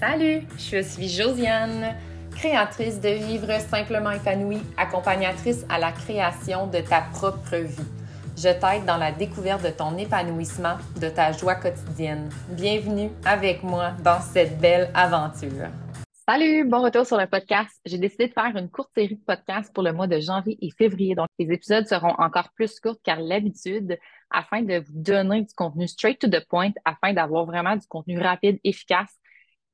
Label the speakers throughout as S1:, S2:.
S1: Salut, je suis Josiane, créatrice de Vivre simplement épanouie, accompagnatrice à la création de ta propre vie. Je t'aide dans la découverte de ton épanouissement, de ta joie quotidienne. Bienvenue avec moi dans cette belle aventure.
S2: Salut, bon retour sur le podcast. J'ai décidé de faire une courte série de podcasts pour le mois de janvier et février. Donc, les épisodes seront encore plus courts qu'à l'habitude afin de vous donner du contenu straight to the point, afin d'avoir vraiment du contenu rapide, efficace,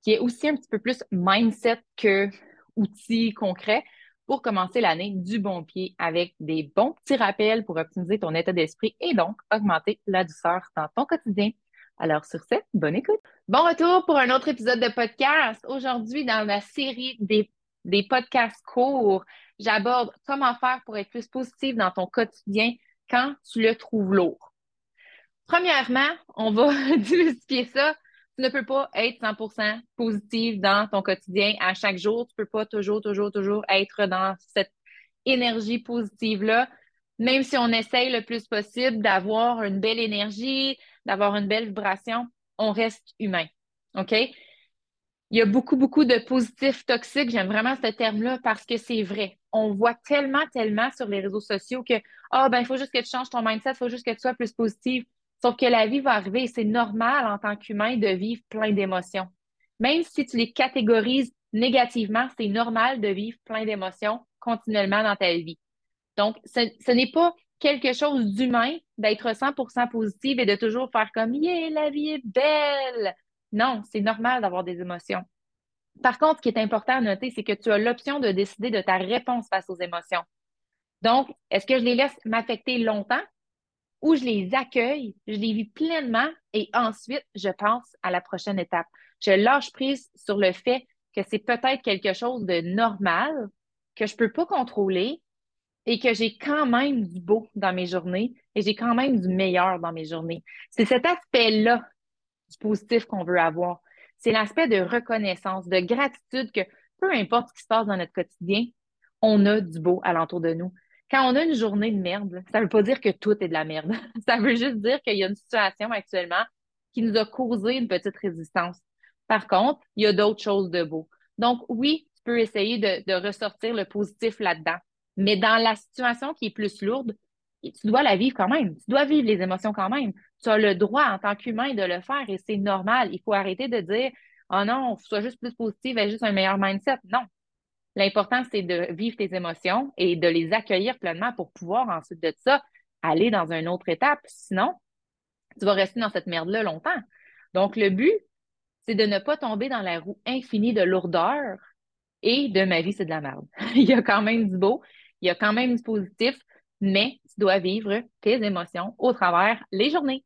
S2: qui est aussi un petit peu plus mindset que outils concrets pour commencer l'année du bon pied avec des bons petits rappels pour optimiser ton état d'esprit et donc augmenter la douceur dans ton quotidien. Alors, sur ce, bonne écoute. Bon retour pour un autre épisode de podcast. Aujourd'hui, dans la série des, des podcasts courts, j'aborde comment faire pour être plus positif dans ton quotidien quand tu le trouves lourd. Premièrement, on va démystifier ça. Tu ne peux pas être 100% positif dans ton quotidien à chaque jour. Tu ne peux pas toujours, toujours, toujours être dans cette énergie positive-là même si on essaye le plus possible d'avoir une belle énergie, d'avoir une belle vibration, on reste humain. OK? Il y a beaucoup, beaucoup de positifs toxiques. J'aime vraiment ce terme-là parce que c'est vrai. On voit tellement, tellement sur les réseaux sociaux que, ah, ben, il faut juste que tu changes ton mindset, il faut juste que tu sois plus positive. Sauf que la vie va arriver et c'est normal en tant qu'humain de vivre plein d'émotions. Même si tu les catégorises négativement, c'est normal de vivre plein d'émotions continuellement dans ta vie. Donc, ce, n'est pas quelque chose d'humain d'être 100% positive et de toujours faire comme Yeah, la vie est belle. Non, c'est normal d'avoir des émotions. Par contre, ce qui est important à noter, c'est que tu as l'option de décider de ta réponse face aux émotions. Donc, est-ce que je les laisse m'affecter longtemps? Ou je les accueille, je les vis pleinement et ensuite, je pense à la prochaine étape. Je lâche prise sur le fait que c'est peut-être quelque chose de normal, que je ne peux pas contrôler, et que j'ai quand même du beau dans mes journées et j'ai quand même du meilleur dans mes journées. C'est cet aspect-là du positif qu'on veut avoir. C'est l'aspect de reconnaissance, de gratitude que peu importe ce qui se passe dans notre quotidien, on a du beau alentour de nous. Quand on a une journée de merde, ça ne veut pas dire que tout est de la merde. Ça veut juste dire qu'il y a une situation actuellement qui nous a causé une petite résistance. Par contre, il y a d'autres choses de beau. Donc, oui, tu peux essayer de, ressortir le positif là-dedans. Mais dans la situation qui est plus lourde, tu dois la vivre quand même. Tu dois vivre les émotions quand même. Tu as le droit en tant qu'humain de le faire et c'est normal. Il faut arrêter de dire Oh non, sois juste plus positive, et juste un meilleur mindset. Non. L'important, c'est de vivre tes émotions et de les accueillir pleinement pour pouvoir ensuite de ça aller dans une autre étape. Sinon, tu vas rester dans cette merde-là longtemps. Donc, le but, c'est de ne pas tomber dans la roue infinie de lourdeur et de ma vie, c'est de la merde. il y a quand même du beau, il y a quand même du positif, mais tu dois vivre tes émotions au travers les journées.